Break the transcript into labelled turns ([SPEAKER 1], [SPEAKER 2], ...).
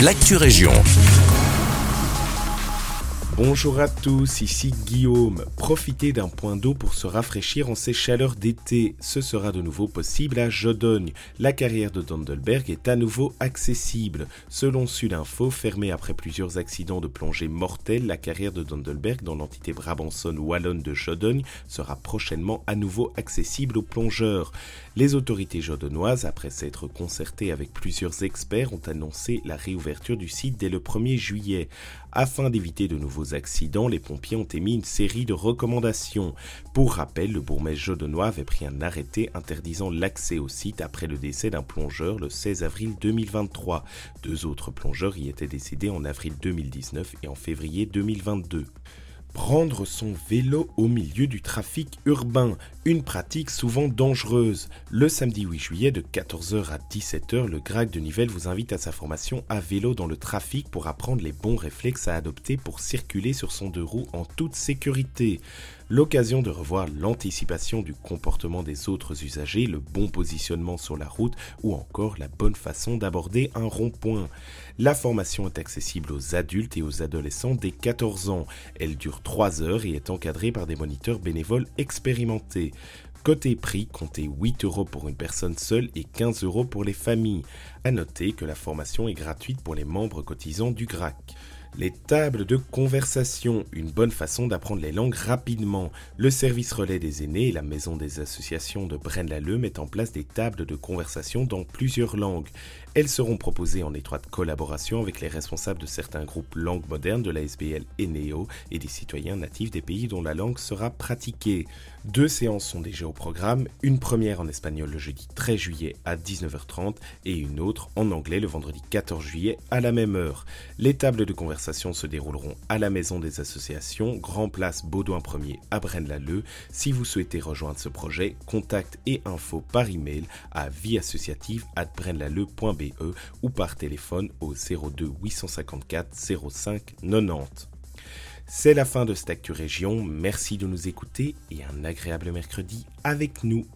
[SPEAKER 1] l'actu région.
[SPEAKER 2] Bonjour à tous, ici Guillaume. Profitez d'un point d'eau pour se rafraîchir en ces chaleurs d'été. Ce sera de nouveau possible à Jodogne. La carrière de Dondelberg est à nouveau accessible. Selon Sudinfo, fermée après plusieurs accidents de plongée mortels, la carrière de Dondelberg dans l'entité Brabançonne wallonne de Jodogne sera prochainement à nouveau accessible aux plongeurs. Les autorités jodonnoises, après s'être concertées avec plusieurs experts, ont annoncé la réouverture du site dès le 1er juillet. Afin d'éviter de nouveaux accidents, les pompiers ont émis une série de recommandations. Pour rappel, le bourgmestre jodonnois avait pris un arrêté interdisant l'accès au site après le décès d'un plongeur le 16 avril 2023. Deux autres plongeurs y étaient décédés en avril 2019 et en février 2022. Prendre son vélo au milieu du trafic urbain, une pratique souvent dangereuse. Le samedi 8 juillet de 14h à 17h, le GRAC de Nivelles vous invite à sa formation à vélo dans le trafic pour apprendre les bons réflexes à adopter pour circuler sur son deux roues en toute sécurité. L'occasion de revoir l'anticipation du comportement des autres usagers, le bon positionnement sur la route ou encore la bonne façon d'aborder un rond-point. La formation est accessible aux adultes et aux adolescents dès 14 ans. Elle dure 3 heures et est encadrée par des moniteurs bénévoles expérimentés. Côté prix, comptez 8 euros pour une personne seule et 15 euros pour les familles. A noter que la formation est gratuite pour les membres cotisants du GRAC. Les tables de conversation, une bonne façon d'apprendre les langues rapidement. Le service relais des aînés et la maison des associations de Braine-l'Alleud mettent en place des tables de conversation dans plusieurs langues. Elles seront proposées en étroite collaboration avec les responsables de certains groupes langues modernes de la SBL et NEO et des citoyens natifs des pays dont la langue sera pratiquée. Deux séances sont déjà au programme, une première en espagnol le jeudi 13 juillet à 19h30 et une autre en anglais le vendredi 14 juillet à la même heure. Les tables de conversation se dérouleront à la maison des associations, Grand Place Baudouin 1er à Braine-l'Alleud. Si vous souhaitez rejoindre ce projet, contact et info par email à vieassociative@braine-lalleud.be ou par téléphone au 02 854 05 90. C'est la fin de cette Actu Région. Merci de nous écouter et un agréable mercredi avec nous.